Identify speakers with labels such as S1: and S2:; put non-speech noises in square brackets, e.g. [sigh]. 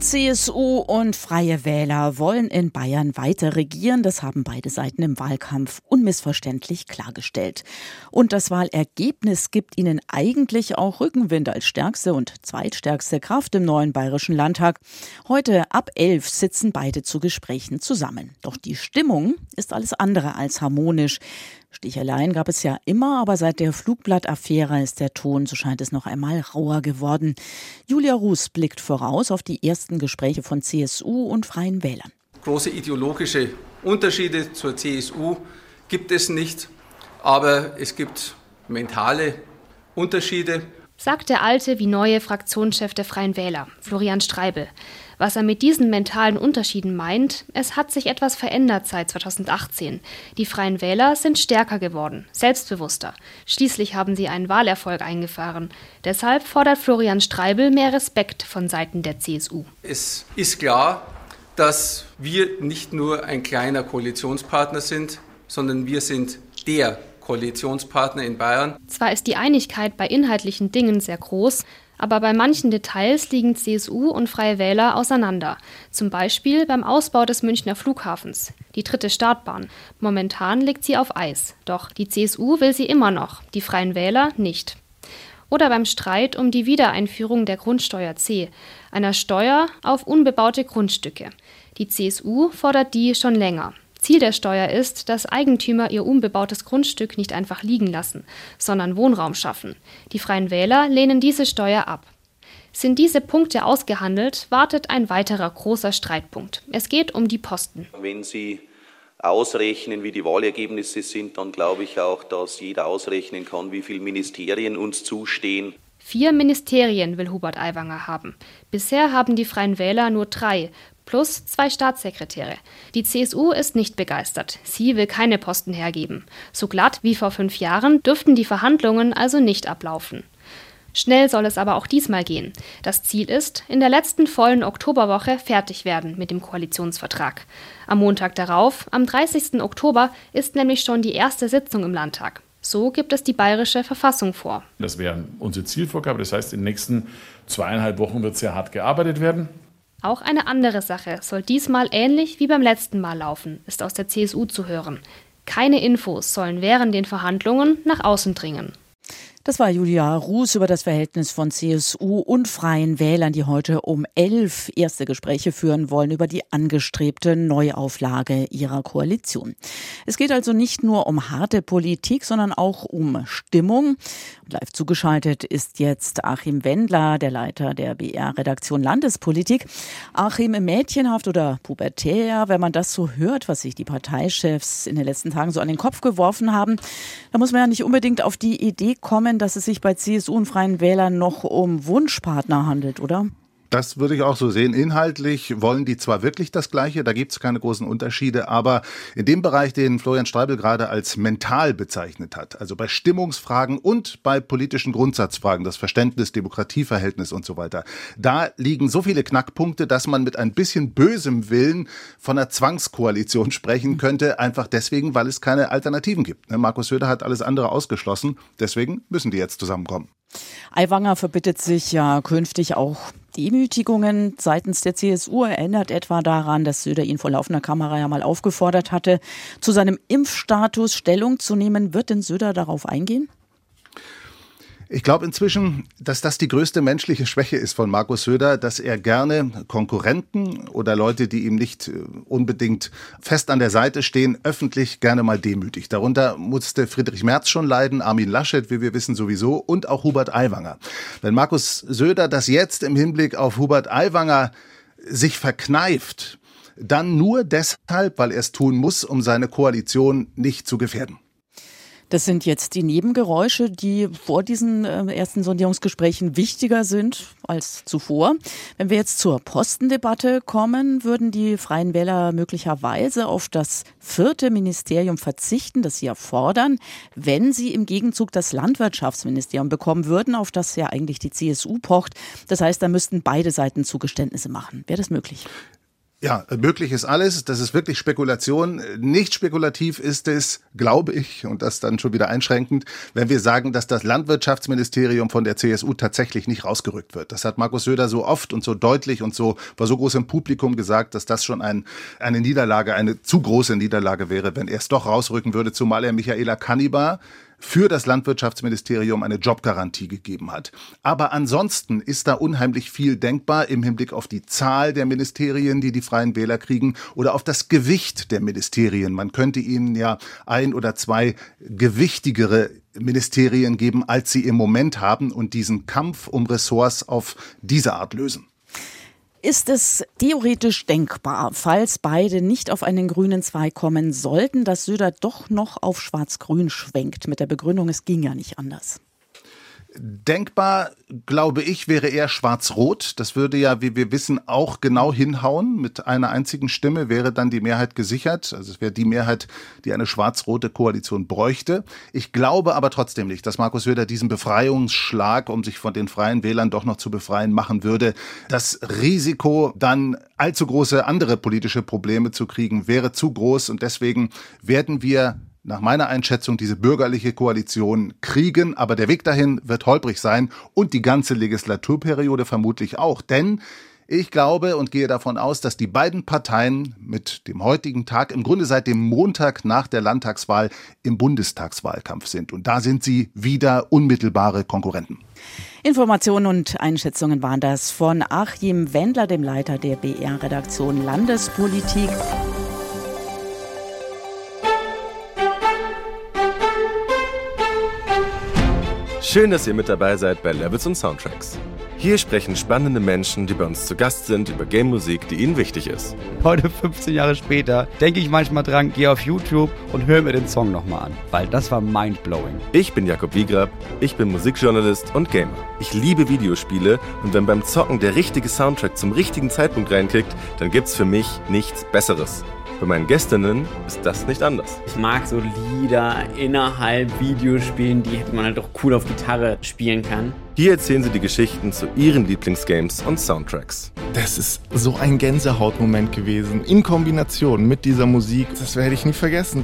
S1: CSU und Freie Wähler wollen in Bayern weiter regieren. Das haben beide Seiten im Wahlkampf unmissverständlich klargestellt. Und das Wahlergebnis gibt ihnen eigentlich auch Rückenwind als stärkste und zweitstärkste Kraft im neuen Bayerischen Landtag. Heute ab elf sitzen beide zu Gesprächen zusammen. Doch die Stimmung ist alles andere als harmonisch. Sticheleien gab es ja immer, aber seit der Flugblattaffäre ist der Ton, so scheint es noch einmal rauer geworden. Julia Ruß blickt voraus auf die ersten Gespräche von CSU und Freien Wählern.
S2: Große ideologische Unterschiede zur CSU gibt es nicht, aber es gibt mentale Unterschiede.
S3: Sagt der alte wie neue Fraktionschef der Freien Wähler, Florian Streibel. Was er mit diesen mentalen Unterschieden meint, es hat sich etwas verändert seit 2018. Die Freien Wähler sind stärker geworden, selbstbewusster. Schließlich haben sie einen Wahlerfolg eingefahren. Deshalb fordert Florian Streibel mehr Respekt von Seiten der CSU.
S2: Es ist klar, dass wir nicht nur ein kleiner Koalitionspartner sind, sondern wir sind der Koalitionspartner in Bayern.
S3: Zwar ist die Einigkeit bei inhaltlichen Dingen sehr groß, aber bei manchen Details liegen CSU und Freie Wähler auseinander. Zum Beispiel beim Ausbau des Münchner Flughafens, die dritte Startbahn. Momentan liegt sie auf Eis. Doch die CSU will sie immer noch, die Freien Wähler nicht. Oder beim Streit um die Wiedereinführung der Grundsteuer C, einer Steuer auf unbebaute Grundstücke. Die CSU fordert die schon länger. Ziel der Steuer ist, dass Eigentümer ihr unbebautes Grundstück nicht einfach liegen lassen, sondern Wohnraum schaffen. Die Freien Wähler lehnen diese Steuer ab. Sind diese Punkte ausgehandelt, wartet ein weiterer großer Streitpunkt. Es geht um die Posten.
S4: Wenn Sie ausrechnen, wie die Wahlergebnisse sind, dann glaube ich auch, dass jeder ausrechnen kann, wie viele Ministerien uns zustehen.
S3: Vier Ministerien will Hubert Aiwanger haben. Bisher haben die Freien Wähler nur drei, plus zwei Staatssekretäre. Die CSU ist nicht begeistert. Sie will keine Posten hergeben. So glatt wie vor fünf Jahren dürften die Verhandlungen also nicht ablaufen. Schnell soll es aber auch diesmal gehen. Das Ziel ist, in der letzten vollen Oktoberwoche fertig werden mit dem Koalitionsvertrag. Am Montag darauf, am 30. Oktober, ist nämlich schon die erste Sitzung im Landtag. So gibt es die bayerische Verfassung vor.
S5: Das wäre unsere Zielvorgabe. Das heißt, in den nächsten zweieinhalb Wochen wird sehr hart gearbeitet werden.
S3: Auch eine andere Sache soll diesmal ähnlich wie beim letzten Mal laufen, ist aus der CSU zu hören. Keine Infos sollen während den Verhandlungen nach außen dringen.
S1: Das war Julia Ruß über das Verhältnis von CSU und Freien Wählern, die heute um elf erste Gespräche führen wollen über die angestrebte Neuauflage ihrer Koalition. Es geht also nicht nur um harte Politik, sondern auch um Stimmung. Live zugeschaltet ist jetzt Achim Wendler, der Leiter der BR-Redaktion Landespolitik. Achim, mädchenhaft oder pubertär, wenn man das so hört, was sich die Parteichefs in den letzten Tagen so an den Kopf geworfen haben, da muss man ja nicht unbedingt auf die Idee kommen, annehmen, dass es sich bei CSU und Freien Wählern noch um Wunschpartner handelt, oder?
S6: Das würde ich auch so sehen. Inhaltlich wollen die zwar wirklich das Gleiche, da gibt es keine großen Unterschiede, aber in dem Bereich, den Florian Streibel gerade als mental bezeichnet hat, also bei Stimmungsfragen und bei politischen Grundsatzfragen, das Verständnis, Demokratieverhältnis und so weiter, da liegen so viele Knackpunkte, dass man mit ein bisschen bösem Willen von einer Zwangskoalition [laughs] sprechen könnte, einfach deswegen, weil es keine Alternativen gibt. Ne, Markus Söder hat alles andere ausgeschlossen, deswegen müssen die jetzt zusammenkommen.
S1: Aiwanger verbittet sich ja künftig auch Demütigungen seitens der CSU erinnert etwa daran, dass Söder ihn vor laufender Kamera ja mal aufgefordert hatte, zu seinem Impfstatus Stellung zu nehmen. Wird denn Söder darauf eingehen?
S6: Ich glaube inzwischen, dass das die größte menschliche Schwäche ist von Markus Söder, dass er gerne Konkurrenten oder Leute, die ihm nicht äh, unbedingt fest an der Seite stehen, öffentlich gerne mal demütigt. Darunter musste Friedrich Merz schon leiden, Armin Laschet, wie wir wissen sowieso, und auch Hubert Aiwanger. Wenn Markus Söder das jetzt im Hinblick auf Hubert Aiwanger sich verkneift, dann nur deshalb, weil er es tun muss, um seine Koalition nicht zu gefährden.
S1: Das sind jetzt die Nebengeräusche, die vor diesen äh, ersten Sondierungsgesprächen wichtiger sind als zuvor. Wenn wir jetzt zur Postendebatte kommen, würden die Freien Wähler möglicherweise auf das vierte Ministerium verzichten, das sie ja fordern, wenn sie im Gegenzug das Landwirtschaftsministerium bekommen würden, auf das ja eigentlich die CSU pocht. Das heißt, da müssten beide Seiten Zugeständnisse machen. Wäre das möglich?
S6: Ja, möglich ist alles. Das ist wirklich Spekulation. Nicht spekulativ ist es, glaube ich, und das dann schon wieder einschränkend, wenn wir sagen, dass das Landwirtschaftsministerium von der CSU tatsächlich nicht rausgerückt wird. Das hat Markus Söder so oft und so deutlich und so vor so großem Publikum gesagt, dass das schon ein, eine Niederlage, eine zu große Niederlage wäre, wenn er es doch rausrücken würde, zumal er Michaela Kannibar für das Landwirtschaftsministerium eine Jobgarantie gegeben hat. Aber ansonsten ist da unheimlich viel denkbar im Hinblick auf die Zahl der Ministerien, die die Freien Wähler kriegen, oder auf das Gewicht der Ministerien. Man könnte ihnen ja ein oder zwei gewichtigere Ministerien geben, als sie im Moment haben und diesen Kampf um Ressorts auf diese Art lösen.
S1: Ist es theoretisch denkbar, falls beide nicht auf einen grünen Zweig kommen sollten, dass Söder doch noch auf Schwarz-Grün schwenkt mit der Begründung, es ging ja nicht anders?
S6: Denkbar, glaube ich, wäre eher schwarz-rot. Das würde ja, wie wir wissen, auch genau hinhauen. Mit einer einzigen Stimme wäre dann die Mehrheit gesichert. Also es wäre die Mehrheit, die eine schwarz-rote Koalition bräuchte. Ich glaube aber trotzdem nicht, dass Markus Söder diesen Befreiungsschlag, um sich von den freien Wählern doch noch zu befreien, machen würde. Das Risiko, dann allzu große andere politische Probleme zu kriegen, wäre zu groß. Und deswegen werden wir nach meiner Einschätzung diese bürgerliche Koalition kriegen, aber der Weg dahin wird holprig sein und die ganze Legislaturperiode vermutlich auch, denn ich glaube und gehe davon aus, dass die beiden Parteien mit dem heutigen Tag im Grunde seit dem Montag nach der Landtagswahl im Bundestagswahlkampf sind. Und da sind sie wieder unmittelbare Konkurrenten.
S1: Informationen und Einschätzungen waren das von Achim Wendler, dem Leiter der BR-Redaktion Landespolitik.
S7: Schön, dass ihr mit dabei seid bei Levels und Soundtracks. Hier sprechen spannende Menschen, die bei uns zu Gast sind, über Game-Musik, die ihnen wichtig ist.
S8: Heute, 15 Jahre später, denke ich manchmal dran, gehe auf YouTube und höre mir den Song nochmal an, weil das war mindblowing.
S7: Ich bin Jakob Wiegrab, ich bin Musikjournalist und Gamer. Ich liebe Videospiele und wenn beim Zocken der richtige Soundtrack zum richtigen Zeitpunkt reinkickt, dann gibt's für mich nichts Besseres. Bei meinen Gästinnen ist das nicht anders.
S9: Ich mag so Lieder innerhalb Videospielen, die man halt auch cool auf Gitarre spielen kann.
S7: Hier erzählen sie die Geschichten zu ihren Lieblingsgames und Soundtracks.
S10: Das ist so ein Gänsehautmoment gewesen, in Kombination mit dieser Musik. Das werde ich nie vergessen.